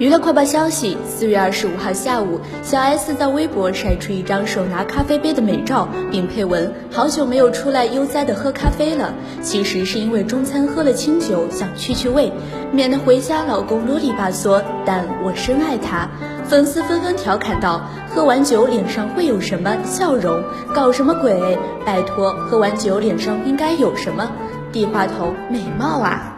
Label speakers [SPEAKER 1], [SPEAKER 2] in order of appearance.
[SPEAKER 1] 娱乐快报消息：四月二十五号下午，小 S 在微博晒出一张手拿咖啡杯的美照，并配文：“好久没有出来悠哉的喝咖啡了。”其实是因为中餐喝了清酒，想去去味，免得回家老公啰里吧嗦。但我深爱他，粉丝纷纷调侃道：“喝完酒脸上会有什么笑容？搞什么鬼？拜托，喝完酒脸上应该有什么？地话筒美貌啊！”